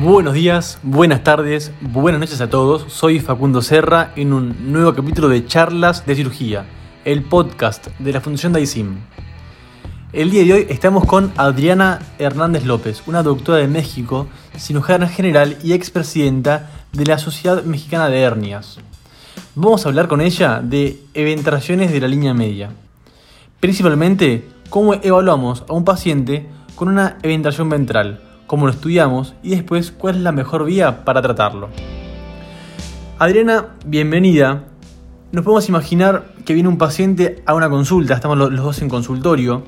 Buenos días, buenas tardes, buenas noches a todos. Soy Facundo Serra en un nuevo capítulo de Charlas de Cirugía, el podcast de la Fundación DAISIM. El día de hoy estamos con Adriana Hernández López, una doctora de México, cirujana general y expresidenta de la Sociedad Mexicana de Hernias. Vamos a hablar con ella de eventaciones de la línea media. Principalmente, cómo evaluamos a un paciente con una eventación ventral cómo lo estudiamos y después cuál es la mejor vía para tratarlo. Adriana, bienvenida. Nos podemos imaginar que viene un paciente a una consulta, estamos los dos en consultorio,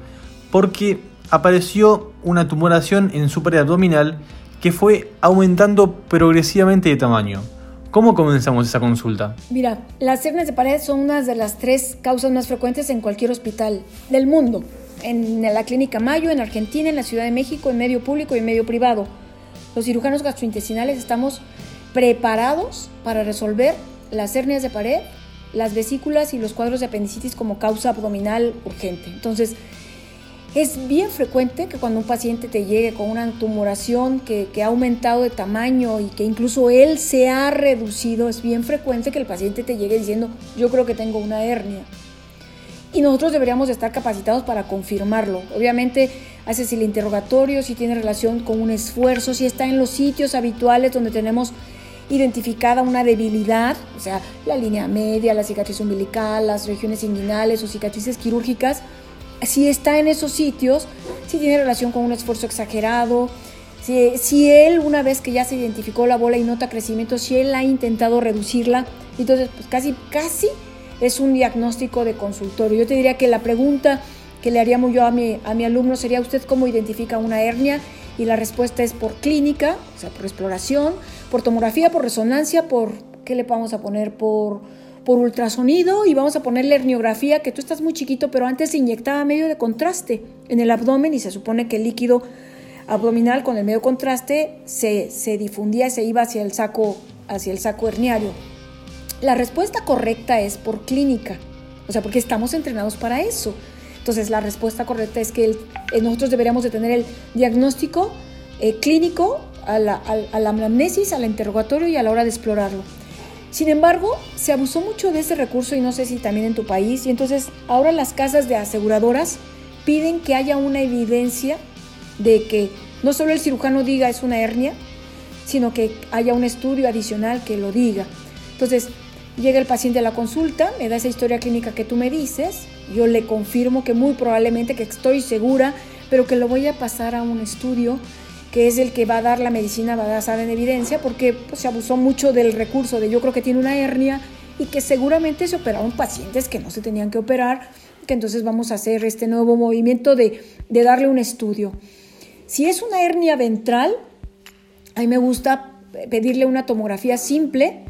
porque apareció una tumoración en su pared abdominal que fue aumentando progresivamente de tamaño. ¿Cómo comenzamos esa consulta? Mira, las hernias de pared son una de las tres causas más frecuentes en cualquier hospital del mundo en la Clínica Mayo, en Argentina, en la Ciudad de México, en medio público y en medio privado. Los cirujanos gastrointestinales estamos preparados para resolver las hernias de pared, las vesículas y los cuadros de apendicitis como causa abdominal urgente. Entonces, es bien frecuente que cuando un paciente te llegue con una tumoración que, que, ha aumentado de tamaño y que incluso él se ha reducido, es bien frecuente que el paciente te llegue diciendo, yo creo que tengo una hernia y nosotros deberíamos estar capacitados para confirmarlo. Obviamente, haces el interrogatorio si tiene relación con un esfuerzo, si está en los sitios habituales donde tenemos identificada una debilidad, o sea, la línea media, la cicatriz umbilical, las regiones inguinales o cicatrices quirúrgicas, si está en esos sitios, si tiene relación con un esfuerzo exagerado, si, si, él, una vez que ya se identificó la bola y nota crecimiento, si él ha intentado reducirla, entonces pues casi, casi es un diagnóstico de consultorio. Yo te diría que la pregunta que le haríamos yo a mi, a mi alumno sería, ¿usted cómo identifica una hernia? Y la respuesta es por clínica, o sea, por exploración, por tomografía, por resonancia, por, ¿qué le vamos a poner? Por, por ultrasonido y vamos a ponerle herniografía, que tú estás muy chiquito, pero antes se inyectaba medio de contraste en el abdomen y se supone que el líquido abdominal con el medio contraste se, se difundía y se iba hacia el saco, hacia el saco herniario. La respuesta correcta es por clínica, o sea, porque estamos entrenados para eso. Entonces, la respuesta correcta es que eh, nosotros deberíamos de tener el diagnóstico eh, clínico a la, a, la anamnesis, al interrogatorio y a la hora de explorarlo. Sin embargo, se abusó mucho de ese recurso y no sé si también en tu país, y entonces ahora las casas de aseguradoras piden que haya una evidencia de que no solo el cirujano diga es una hernia, sino que haya un estudio adicional que lo diga. Entonces, Llega el paciente a la consulta, me da esa historia clínica que tú me dices, yo le confirmo que muy probablemente, que estoy segura, pero que lo voy a pasar a un estudio que es el que va a dar la medicina basada en evidencia, porque pues, se abusó mucho del recurso de yo creo que tiene una hernia y que seguramente se operaron pacientes que no se tenían que operar, que entonces vamos a hacer este nuevo movimiento de, de darle un estudio. Si es una hernia ventral, a mí me gusta pedirle una tomografía simple,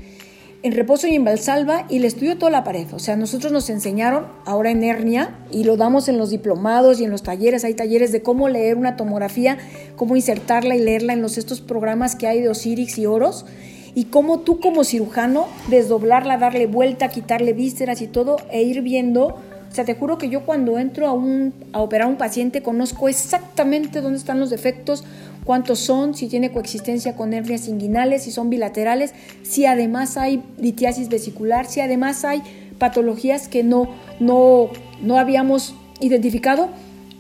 en reposo y en valsalva y le estudio toda la pared. O sea, nosotros nos enseñaron ahora en hernia y lo damos en los diplomados y en los talleres. Hay talleres de cómo leer una tomografía, cómo insertarla y leerla en los estos programas que hay de Osirix y Oros y cómo tú como cirujano desdoblarla, darle vuelta, quitarle vísceras y todo e ir viendo. O sea, te juro que yo cuando entro a, un, a operar a un paciente conozco exactamente dónde están los defectos, cuántos son, si tiene coexistencia con hernias inguinales, si son bilaterales, si además hay litiasis vesicular, si además hay patologías que no, no, no habíamos identificado,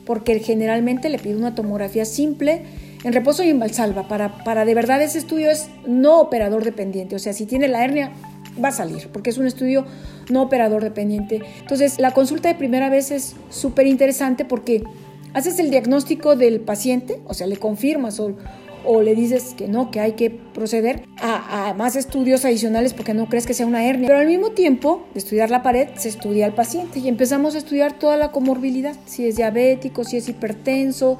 porque generalmente le pido una tomografía simple en reposo y en valsalva. Para, para de verdad ese estudio es no operador dependiente, o sea, si tiene la hernia va a salir, porque es un estudio no operador dependiente. Entonces, la consulta de primera vez es súper interesante porque haces el diagnóstico del paciente, o sea, le confirmas o, le dices que no, que hay que proceder a, más estudios adicionales porque no crees que sea una hernia. Pero al mismo tiempo de estudiar la pared, se estudia al paciente y empezamos a estudiar toda la comorbilidad, si es diabético, si es hipertenso,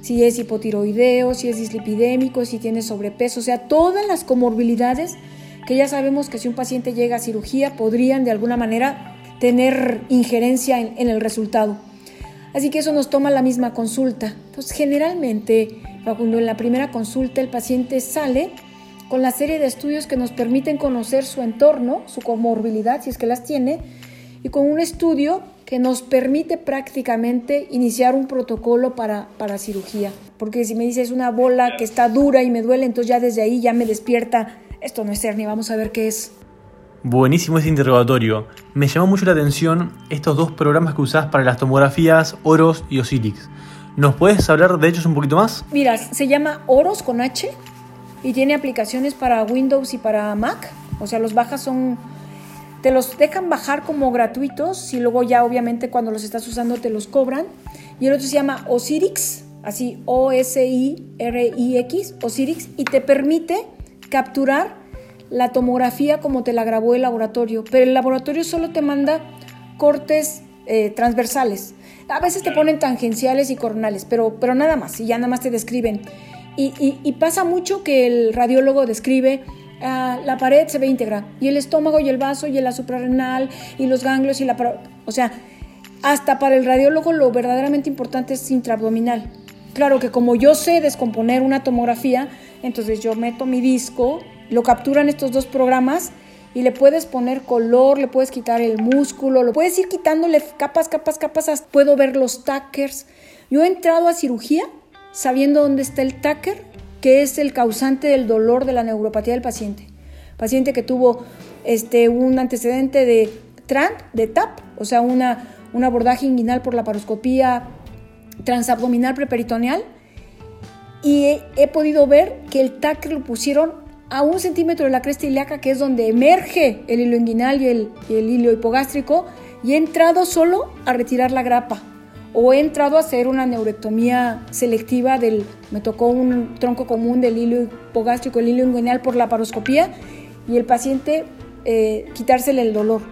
si es hipotiroideo, si es dislipidémico, si tiene sobrepeso, o sea, todas las comorbilidades que ya sabemos que si un paciente llega a cirugía podrían de alguna manera tener injerencia en el resultado. Así que eso nos toma la misma consulta. Pues generalmente, cuando en la primera consulta el paciente sale con la serie de estudios que nos permiten conocer su entorno, su comorbilidad, si es que las tiene, y con un estudio que nos permite prácticamente iniciar un protocolo para, para cirugía. Porque si me dices una bola que está dura y me duele, entonces ya desde ahí ya me despierta, esto no es hernia, vamos a ver qué es. Buenísimo ese interrogatorio. Me llamó mucho la atención estos dos programas que usás para las tomografías, Oros y Osirix. ¿Nos puedes hablar de ellos un poquito más? Mira, se llama Oros con H y tiene aplicaciones para Windows y para Mac. O sea, los bajas son te los dejan bajar como gratuitos y luego ya obviamente cuando los estás usando te los cobran. Y el otro se llama Osirix, así O-S-I-R-I-X, Osirix, y te permite capturar la tomografía como te la grabó el laboratorio. Pero el laboratorio solo te manda cortes eh, transversales. A veces te ponen tangenciales y coronales, pero, pero nada más, y ya nada más te describen. Y, pasa mucho que el radiólogo describe Ah, la pared se ve íntegra y el estómago y el vaso y la suprarrenal y los ganglios y la... O sea, hasta para el radiólogo lo verdaderamente importante es intraabdominal. Claro que como yo sé descomponer una tomografía, entonces yo meto mi disco, lo capturan estos dos programas y le puedes poner color, le puedes quitar el músculo, lo puedes ir quitándole capas, capas, capas, puedo ver los tackers. Yo he entrado a cirugía sabiendo dónde está el tacker que es el causante del dolor de la neuropatía del paciente. Paciente que tuvo este, un antecedente de TRAN, de TAP, o sea, una, un abordaje inguinal por la paroscopía transabdominal preperitoneal, y he, podido ver que el TAC lo pusieron a un centímetro de la cresta ilíaca, que es donde emerge el hilo inguinal y el, y el hilo hipogástrico, y he entrado solo a retirar la grapa o he entrado a hacer una neurectomía selectiva del, me tocó un tronco común del hilo hipogástrico, el hilo inguinal por la paroscopía y el paciente eh, quitársele el dolor.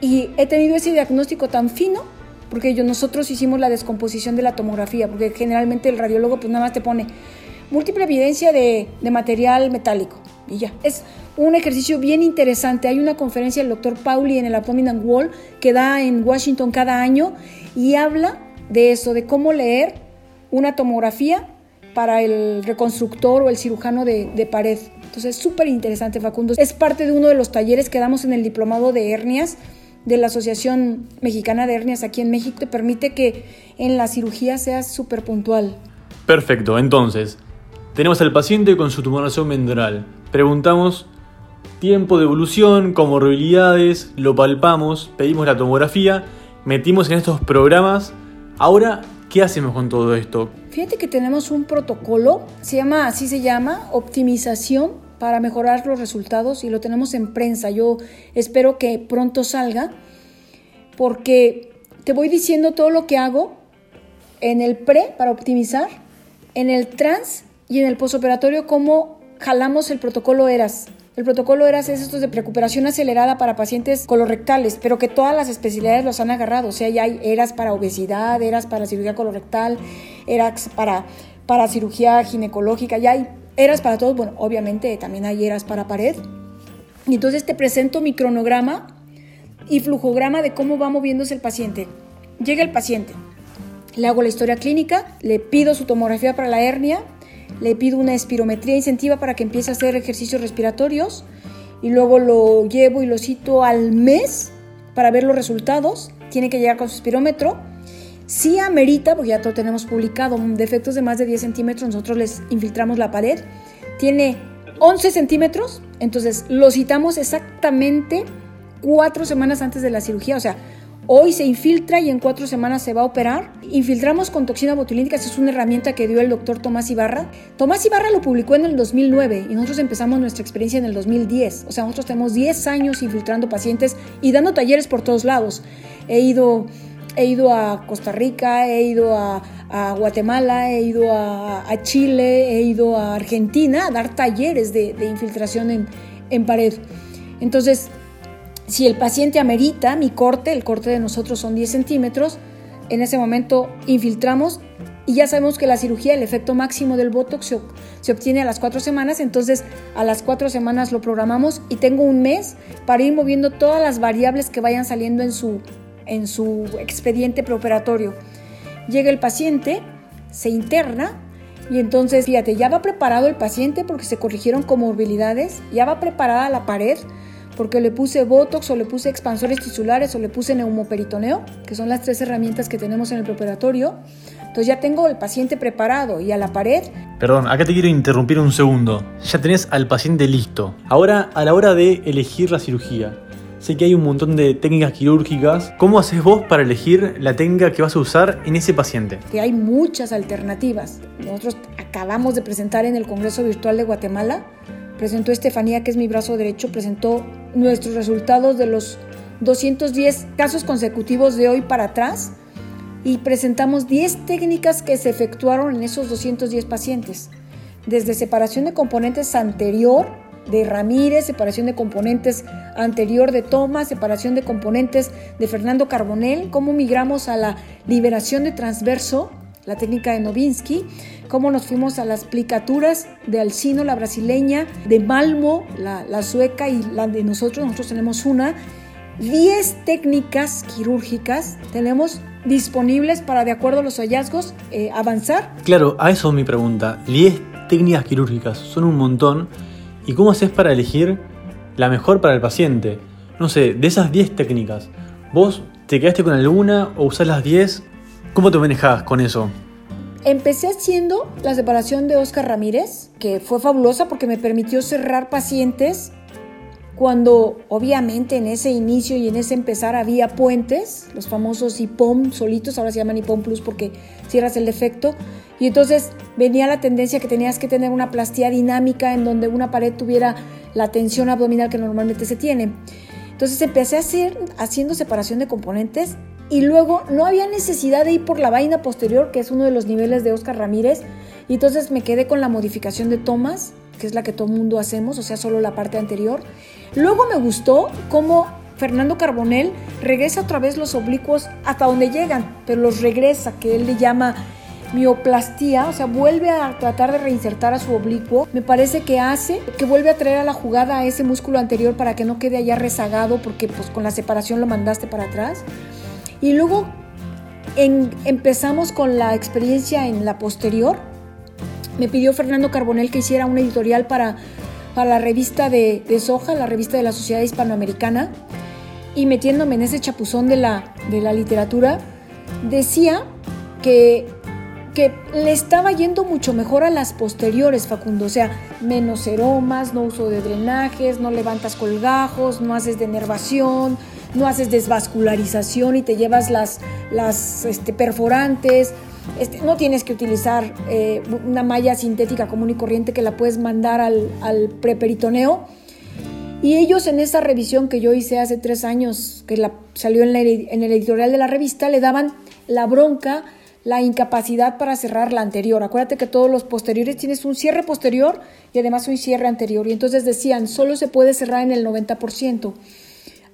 Y he tenido ese diagnóstico tan fino porque yo, nosotros hicimos la descomposición de la tomografía, porque generalmente el radiólogo pues nada más te pone múltiple evidencia de, de material metálico y ya. Es un ejercicio bien interesante. Hay una conferencia del doctor Pauli en el Abdominal Wall que da en Washington cada año y habla de eso, de cómo leer una tomografía para el reconstructor o el cirujano de, pared. Entonces, súper interesante, Facundo. Es parte de uno de los talleres que damos en el diplomado de hernias de la Asociación Mexicana de Hernias aquí en México. Te permite que en la cirugía seas súper puntual. Perfecto, entonces, tenemos al paciente con su tumoración ventral. Preguntamos tiempo de evolución, comorbilidades, lo palpamos, pedimos la tomografía, metimos en estos programas Ahora, ¿qué hacemos con todo esto? Fíjate que tenemos un protocolo, se llama, así se llama, optimización para mejorar los resultados y lo tenemos en prensa. Yo espero que pronto salga porque te voy diciendo todo lo que hago en el pre para optimizar, en el trans y en el posoperatorio cómo jalamos el protocolo ERAS. El protocolo ERAS es esto de recuperación acelerada para pacientes colorectales, pero que todas las especialidades los han agarrado. O sea, ya hay ERAS para obesidad, ERAS para cirugía colorectal, ERAS para, para cirugía ginecológica, ya hay ERAS para todos. Bueno, obviamente también hay ERAS para pared. Y entonces te presento mi cronograma y flujograma de cómo va moviéndose el paciente. Llega el paciente, le hago la historia clínica, le pido su tomografía para la hernia, le pido una espirometría incentiva para que empiece a hacer ejercicios respiratorios y luego lo llevo y lo cito al mes para ver los resultados. Tiene que llegar con su espirómetro. Si amerita, porque ya todo tenemos publicado, defectos de más de 10 centímetros, nosotros les infiltramos la pared. Tiene 11 centímetros, entonces lo citamos exactamente cuatro semanas antes de la cirugía, o sea, Hoy se infiltra y en cuatro semanas se va a operar. Infiltramos con toxina botulínica, esa es una herramienta que dio el doctor Tomás Ibarra. Tomás Ibarra lo publicó en el 2009 y nosotros empezamos nuestra experiencia en el 2010. O sea, nosotros tenemos 10 años infiltrando pacientes y dando talleres por todos lados. He ido, he ido a Costa Rica, he ido a, Guatemala, he ido a, Chile, he ido a Argentina a dar talleres de, infiltración en, en pared. Entonces, si el paciente amerita mi corte, el corte de nosotros son 10 centímetros, en ese momento infiltramos y ya sabemos que la cirugía, el efecto máximo del Botox se, obtiene a las 4 semanas, entonces a las 4 semanas lo programamos y tengo un mes para ir moviendo todas las variables que vayan saliendo en su, en su expediente preoperatorio. Llega el paciente, se interna y entonces, fíjate, ya va preparado el paciente porque se corrigieron comorbilidades, ya va preparada la pared, porque le puse Botox o le puse expansores tisulares o le puse neumoperitoneo, que son las tres herramientas que tenemos en el preoperatorio. Entonces ya tengo el paciente preparado y a la pared. Perdón, acá te quiero interrumpir un segundo. Ya tenés al paciente listo. Ahora, a la hora de elegir la cirugía, sé que hay un montón de técnicas quirúrgicas. ¿Cómo haces vos para elegir la técnica que vas a usar en ese paciente? Que hay muchas alternativas. Nosotros acabamos de presentar en el Congreso Virtual de Guatemala presentó Estefanía, que es mi brazo derecho, presentó nuestros resultados de los 210 casos consecutivos de hoy para atrás y presentamos 10 técnicas que se efectuaron en esos 210 pacientes, desde separación de componentes anterior de Ramírez, separación de componentes anterior de Thomas, separación de componentes de Fernando Carbonell, cómo migramos a la liberación de transverso, la técnica de Novinsky, cómo nos fuimos a las plicaturas de Alcino, la brasileña, de Malmo, la, sueca y la de nosotros, nosotros tenemos una, 10 técnicas quirúrgicas tenemos disponibles para, de acuerdo a los hallazgos, eh, avanzar. Claro, a eso mi pregunta. 10 técnicas quirúrgicas son un montón. ¿Y cómo haces para elegir la mejor para el paciente? No sé, de esas 10 técnicas, ¿vos te quedaste con alguna o usás las 10? ¿Cómo te manejás con eso? Empecé haciendo la separación de Oscar Ramírez, que fue fabulosa porque me permitió cerrar pacientes cuando obviamente en ese inicio y en ese empezar había puentes, los famosos IPOM solitos, ahora se llaman IPOM Plus porque cierras el defecto, y entonces venía la tendencia que tenías que tener una plastía dinámica en donde una pared tuviera la tensión abdominal que normalmente se tiene. Entonces empecé a hacer haciendo separación de componentes y luego no había necesidad de ir por la vaina posterior, que es uno de los niveles de Oscar Ramírez, y entonces me quedé con la modificación de tomas, que es la que todo mundo hacemos, o sea, solo la parte anterior. Luego me gustó cómo Fernando Carbonell regresa otra vez los oblicuos hasta donde llegan, pero los regresa, que él le llama mioplastía, o sea, vuelve a tratar de reinsertar a su oblicuo, me parece que hace que vuelve a traer a la jugada a ese músculo anterior para que no quede allá rezagado porque pues con la separación lo mandaste para atrás. Y luego empezamos con la experiencia en la posterior. Me pidió Fernando Carbonell que hiciera una editorial para, para la revista de, Soja, la revista de la Sociedad Hispanoamericana. Y metiéndome en ese chapuzón de la, de la literatura, decía que, que le estaba yendo mucho mejor a las posteriores, Facundo. O sea, menos aromas, no uso de drenajes, no levantas colgajos, no haces denervación, no haces desvascularización y te llevas las, las este, perforantes, este, no tienes que utilizar eh, una malla sintética común y corriente que la puedes mandar al, al, preperitoneo. Y ellos en esa revisión que yo hice hace tres años, que la, salió en, en el editorial de la revista, le daban la bronca, la incapacidad para cerrar la anterior. Acuérdate que todos los posteriores tienes un cierre posterior y además un cierre anterior. Y entonces decían, solo se puede cerrar en el 90%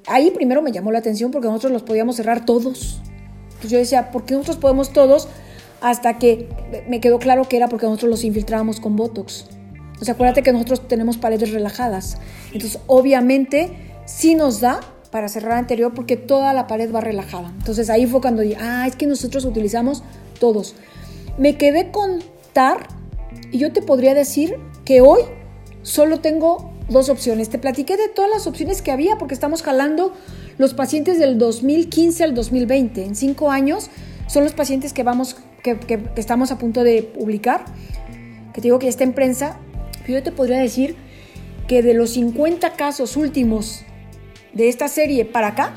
ahí primero me llamó la atención porque nosotros los podíamos cerrar todos. Entonces yo decía, ¿por qué nosotros podemos todos? Hasta que me quedó claro que era porque nosotros los infiltrábamos con Botox. O sea, acuérdate que nosotros tenemos paredes relajadas. Entonces, obviamente, sí nos da para cerrar anterior porque toda la pared va relajada. Entonces ahí fue cuando dije, ah, es que nosotros utilizamos todos. Me quedé con TAR y yo te podría decir que hoy solo tengo dos opciones. Te platiqué de todas las opciones que había porque estamos jalando los pacientes del 2015 al 2020. En cinco años son los pacientes que, vamos, que, estamos a punto de publicar, que te digo que ya está en prensa. Yo te podría decir que de los 50 casos últimos de esta serie para acá,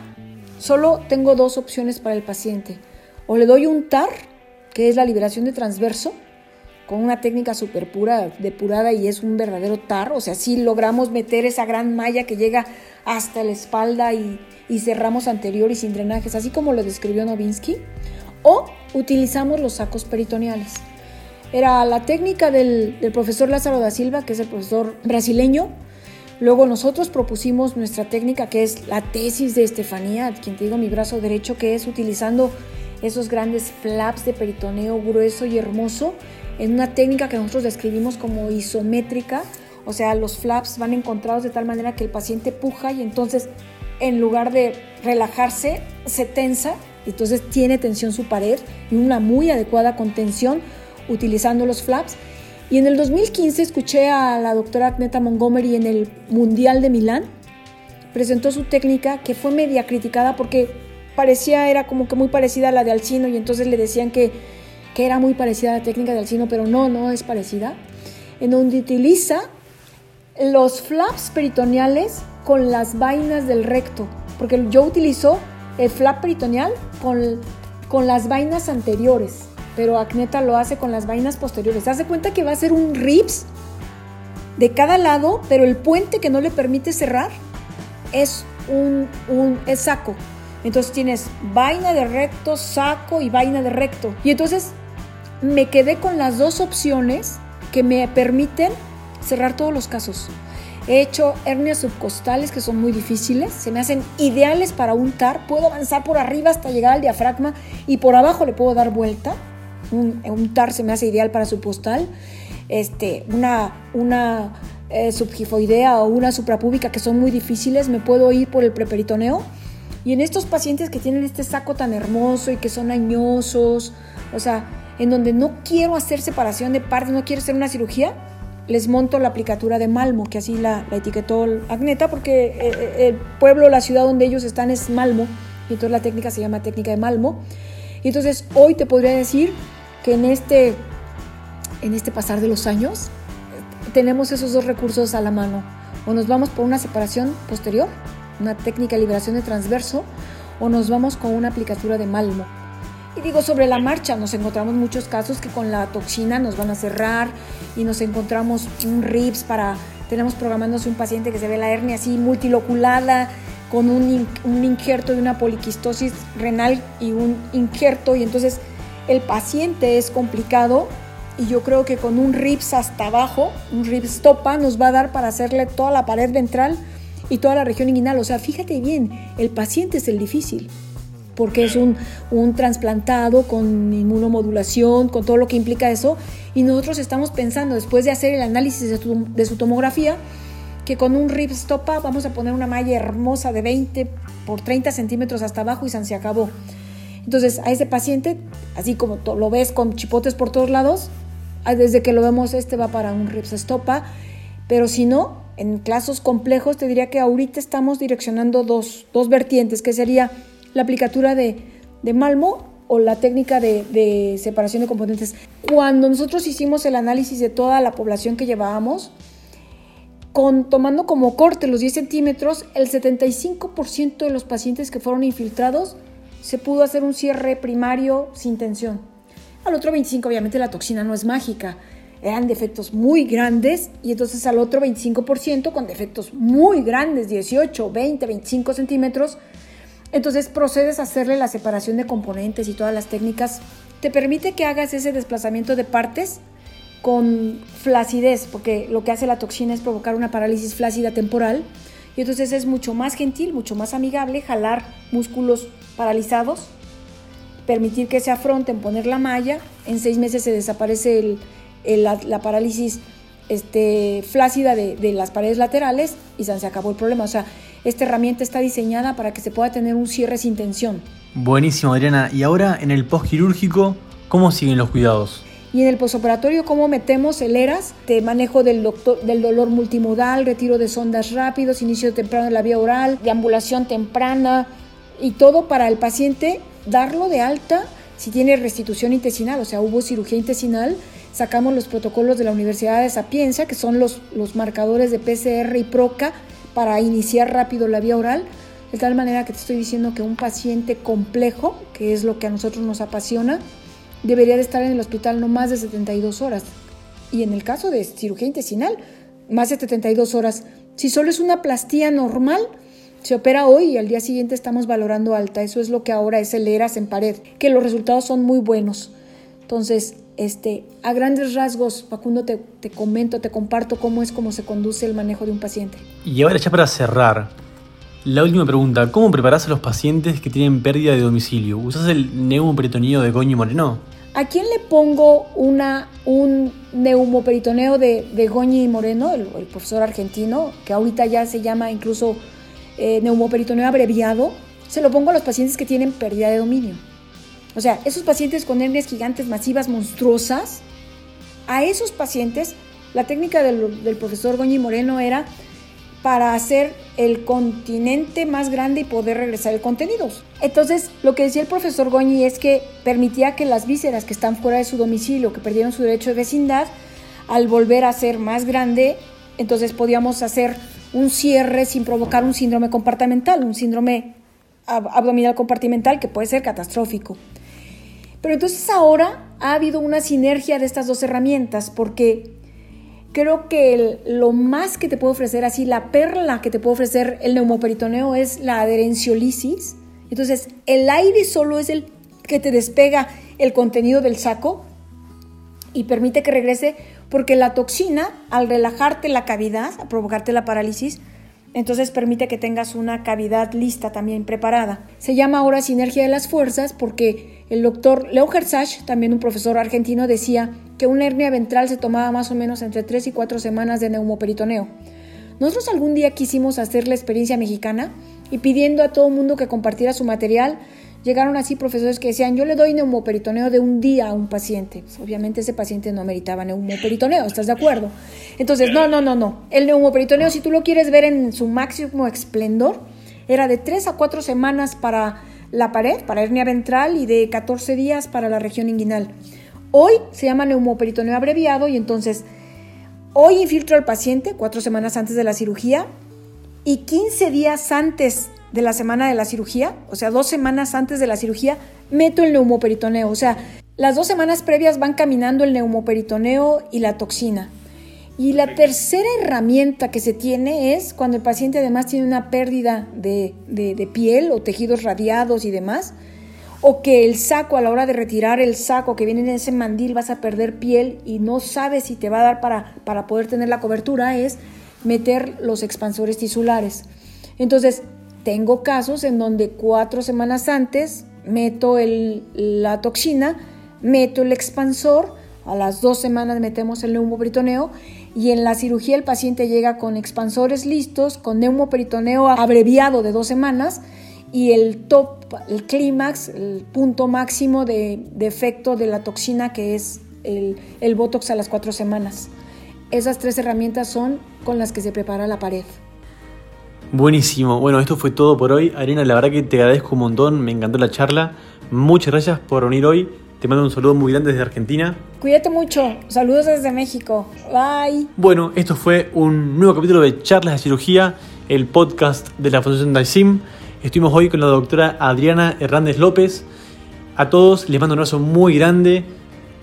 solo tengo dos opciones para el paciente. O le doy un TAR, que es la liberación de transverso, con una técnica súper pura, depurada y es un verdadero tar. O sea, sí logramos meter esa gran malla que llega hasta la espalda y, cerramos anterior y sin drenajes, así como lo describió Novinsky. O utilizamos los sacos peritoneales. Era la técnica del, del profesor Lázaro da Silva, que es el profesor brasileño. Luego nosotros propusimos nuestra técnica, que es la tesis de Estefanía, quien te digo mi brazo derecho, que es utilizando esos grandes flaps de peritoneo grueso y hermoso en una técnica que nosotros describimos como isométrica, o sea, los flaps van encontrados de tal manera que el paciente puja y entonces en lugar de relajarse, se tensa, entonces tiene tensión su pared y una muy adecuada contención utilizando los flaps. Y en el 2015 escuché a la doctora Agneta Montgomery en el Mundial de Milán presentó su técnica que fue media criticada porque parecía, era como que muy parecida a la de Alcino y entonces le decían que, que era muy parecida a la técnica de Alcino, pero no, no es parecida, en donde utiliza los flaps peritoneales con las vainas del recto, porque yo utilizo el flap peritoneal con, con las vainas anteriores, pero Acneta lo hace con las vainas posteriores. Hace cuenta que va a ser un ribs de cada lado, pero el puente que no le permite cerrar es un, un es saco. Entonces tienes vaina de recto, saco y vaina de recto. Y entonces me quedé con las dos opciones que me permiten cerrar todos los casos. He hecho hernias subcostales que son muy difíciles, se me hacen ideales para untar. Puedo avanzar por arriba hasta llegar al diafragma y por abajo le puedo dar vuelta. Un, untar se me hace ideal para subcostal. Este, una, una eh, subgifoidea o una suprapúbica que son muy difíciles, me puedo ir por el preperitoneo. Y en estos pacientes que tienen este saco tan hermoso y que son añosos, o sea, en donde no quiero hacer separación de partes, no quiero hacer una cirugía, les monto la aplicatura de Malmo, que así la, etiquetó Agneta, porque eh, eh, el pueblo, la ciudad donde ellos están es Malmo, y entonces la técnica se llama técnica de Malmo. Y entonces hoy te podría decir que en este, en este pasar de los años tenemos esos dos recursos a la mano. O nos vamos por una separación posterior, una técnica de liberación de transverso, o nos vamos con una aplicatura de Malmo. Y digo, sobre la marcha nos encontramos muchos casos que con la toxina nos van a cerrar y nos encontramos un RIPS para, tenemos programándose un paciente que se ve la hernia así multiloculada con un, un injerto de una poliquistosis renal y un injerto y entonces el paciente es complicado y yo creo que con un RIPS hasta abajo, un RIPS topa, nos va a dar para hacerle toda la pared ventral y toda la región inguinal. O sea, fíjate bien, el paciente es el difícil porque es un, un trasplantado con inmunomodulación, con todo lo que implica eso, y nosotros estamos pensando, después de hacer el análisis de, su tomografía, que con un rib stopa vamos a poner una malla hermosa de 20 por 30 centímetros hasta abajo y se acabó. Entonces, a ese paciente, así como lo ves con chipotes por todos lados, ah, desde que lo vemos, este va para un ribs stopa, pero si no, en casos complejos, te diría que ahorita estamos direccionando dos, dos vertientes, que sería la aplicatura de, Malmo o la técnica de, separación de componentes. Cuando nosotros hicimos el análisis de toda la población que llevábamos, con, tomando como corte los 10 centímetros, el 75% de los pacientes que fueron infiltrados se pudo hacer un cierre primario sin tensión. Al otro 25 obviamente la toxina no es mágica, eran defectos muy grandes y entonces al otro 25% con defectos muy grandes, 18, 20, 25 centímetros, entonces procedes a hacerle la separación de componentes y todas las técnicas. Te permite que hagas ese desplazamiento de partes con flacidez, porque lo que hace la toxina es provocar una parálisis flácida temporal. Y entonces es mucho más gentil, mucho más amigable jalar músculos paralizados, permitir que se afronten, poner la malla. En seis meses se desaparece la, parálisis este, flácida de, de, las paredes laterales y se acabó el problema. O sea, esta herramienta está diseñada para que se pueda tener un cierre sin tensión. Buenísimo, Adriana. Y ahora en el postquirúrgico, ¿cómo siguen los cuidados? Y en el posoperatorio, ¿cómo metemos el ERAS? De manejo del, del dolor multimodal, retiro de sondas rápidos, inicio temprano de la vía oral, deambulación temprana y todo para el paciente darlo de alta si tiene restitución intestinal, o sea, hubo cirugía intestinal. Sacamos los protocolos de la Universidad de Sapiencia, que son los, los marcadores de PCR y PROCA, para iniciar rápido la vía oral, de tal manera que te estoy diciendo que un paciente complejo, que es lo que a nosotros nos apasiona, debería de estar en el hospital no más de 72 horas. Y en el caso de cirugía intestinal, más de 72 horas. Si solo es una plastía normal, se opera hoy y al día siguiente estamos valorando alta. Eso es lo que ahora es el ERAS en pared, que los resultados son muy buenos. Entonces, este, a grandes rasgos, Facundo, te, te, comento, te comparto cómo es cómo se conduce el manejo de un paciente. Y ahora ya para cerrar, la última pregunta, ¿cómo preparas a los pacientes que tienen pérdida de domicilio? ¿Usas el neumoperitoneo de Goñi Moreno? ¿A quién le pongo una, un neumoperitoneo de, de Goñi Moreno, el, profesor argentino, que ahorita ya se llama incluso eh, neumoperitoneo abreviado? Se lo pongo a los pacientes que tienen pérdida de dominio. O sea, esos pacientes con hernias gigantes masivas monstruosas, a esos pacientes la técnica del, profesor Goñi Moreno era para hacer el continente más grande y poder regresar el contenido. Entonces, lo que decía el profesor Goñi es que permitía que las vísceras que están fuera de su domicilio, que perdieron su derecho de vecindad, al volver a ser más grande, entonces podíamos hacer un cierre sin provocar un síndrome compartimental, un síndrome abdominal compartimental que puede ser catastrófico. Pero entonces ahora ha habido una sinergia de estas dos herramientas porque creo que lo más que te puedo ofrecer, así la perla que te puede ofrecer el neumoperitoneo es la adherenciolisis. Entonces el aire solo es el que te despega el contenido del saco y permite que regrese porque la toxina al relajarte la cavidad, a provocarte la parálisis, entonces permite que tengas una cavidad lista también preparada. Se llama ahora sinergia de las fuerzas porque el doctor Leo Gersach, también un profesor argentino, decía que una hernia ventral se tomaba más o menos entre 3 y 4 semanas de neumoperitoneo. Nosotros algún día quisimos hacer la experiencia mexicana y pidiendo a todo mundo que compartiera su material, Llegaron así profesores que decían, yo le doy neumoperitoneo de un día a un paciente. Pues, obviamente ese paciente no meritaba neumoperitoneo, ¿estás de acuerdo? Entonces, no, no, no, no. El neumoperitoneo, si tú lo quieres ver en su máximo esplendor, era de 3 a 4 semanas para la pared, para hernia ventral, y de 14 días para la región inguinal. Hoy se llama neumoperitoneo abreviado y entonces hoy infiltro al paciente cuatro semanas antes de la cirugía y 15 días antes de la semana de la cirugía, o sea, dos semanas antes de la cirugía, meto el neumoperitoneo. O sea, las dos semanas previas van caminando el neumoperitoneo y la toxina. Y la tercera herramienta que se tiene es cuando el paciente además tiene una pérdida de, piel o tejidos radiados y demás, o que el saco, a la hora de retirar el saco que viene en ese mandil, vas a perder piel y no sabes si te va a dar para, para poder tener la cobertura, es meter los expansores tisulares. Entonces, tengo casos en donde cuatro semanas antes meto la toxina, meto el expansor, a las dos semanas metemos el neumoperitoneo y en la cirugía el paciente llega con expansores listos, con neumoperitoneo abreviado de dos semanas y el top, el clímax, el punto máximo de, efecto de la toxina que es el, el Botox a las cuatro semanas. Esas tres herramientas son con las que se prepara la pared. Buenísimo. Bueno, esto fue todo por hoy. Arena, la verdad que te agradezco un montón. Me encantó la charla. Muchas gracias por venir hoy. Te mando un saludo muy grande desde Argentina. Cuídate mucho. Saludos desde México. Bye. Bueno, esto fue un nuevo capítulo de Charlas de Cirugía, el podcast de la Fundación DAISIM. Estuvimos hoy con la doctora Adriana Hernández López. A todos les mando un abrazo muy grande.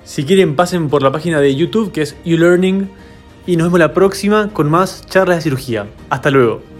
Si quieren, pasen por la página de YouTube que es YouLearning. Y nos vemos la próxima con más charlas de cirugía. Hasta luego.